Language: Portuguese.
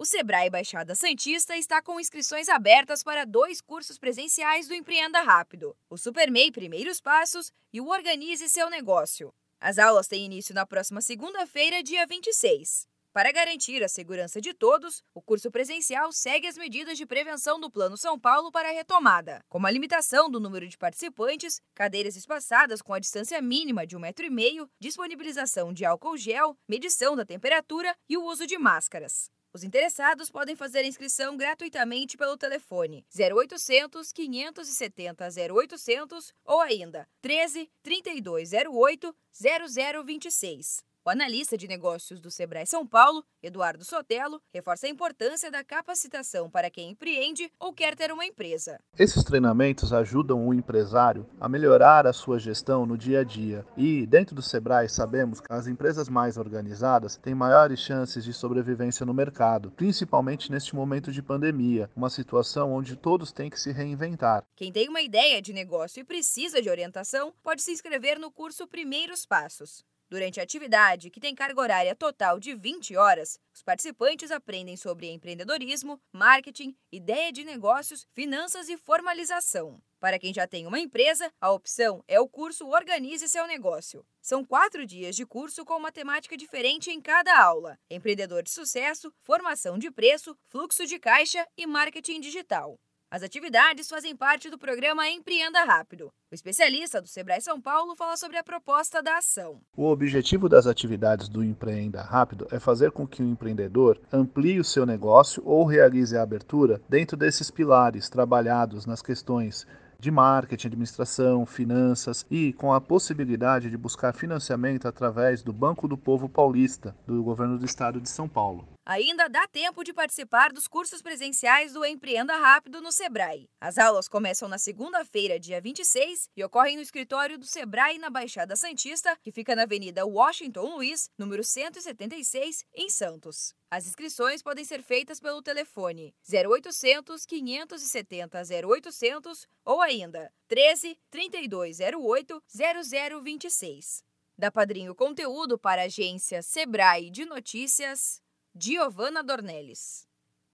O Sebrae Baixada Santista está com inscrições abertas para dois cursos presenciais do Empreenda Rápido: o SuperMEI Primeiros Passos e o Organize Seu Negócio. As aulas têm início na próxima segunda-feira, dia 26. Para garantir a segurança de todos, o curso presencial segue as medidas de prevenção do Plano São Paulo para a retomada, como a limitação do número de participantes, cadeiras espaçadas com a distância mínima de um metro e meio, disponibilização de álcool gel, medição da temperatura e o uso de máscaras. Os interessados podem fazer a inscrição gratuitamente pelo telefone 0800 570 0800 ou ainda 13 3208 0026. O analista de negócios do Sebrae São Paulo, Eduardo Sotelo, reforça a importância da capacitação para quem empreende ou quer ter uma empresa. Esses treinamentos ajudam o empresário a melhorar a sua gestão no dia a dia. E, dentro do Sebrae, sabemos que as empresas mais organizadas têm maiores chances de sobrevivência no mercado, principalmente neste momento de pandemia, uma situação onde todos têm que se reinventar. Quem tem uma ideia de negócio e precisa de orientação, pode se inscrever no curso Primeiros Passos. Durante a atividade, que tem carga horária total de 20 horas, os participantes aprendem sobre empreendedorismo, marketing, ideia de negócios, finanças e formalização. Para quem já tem uma empresa, a opção é o curso Organize Seu Negócio. São quatro dias de curso com uma temática diferente em cada aula: empreendedor de sucesso, formação de preço, fluxo de caixa e marketing digital. As atividades fazem parte do programa Empreenda Rápido. O especialista do Sebrae São Paulo fala sobre a proposta da ação. O objetivo das atividades do Empreenda Rápido é fazer com que o empreendedor amplie o seu negócio ou realize a abertura dentro desses pilares trabalhados nas questões de marketing, administração, finanças e com a possibilidade de buscar financiamento através do Banco do Povo Paulista, do governo do estado de São Paulo. Ainda dá tempo de participar dos cursos presenciais do Empreenda Rápido no Sebrae. As aulas começam na segunda-feira, dia 26, e ocorrem no escritório do Sebrae na Baixada Santista, que fica na Avenida Washington Luiz, número 176, em Santos. As inscrições podem ser feitas pelo telefone 0800 570 0800 ou ainda 13 3208 0026. Da Padrinho Conteúdo para a agência Sebrae de Notícias. Giovanna Dornelles.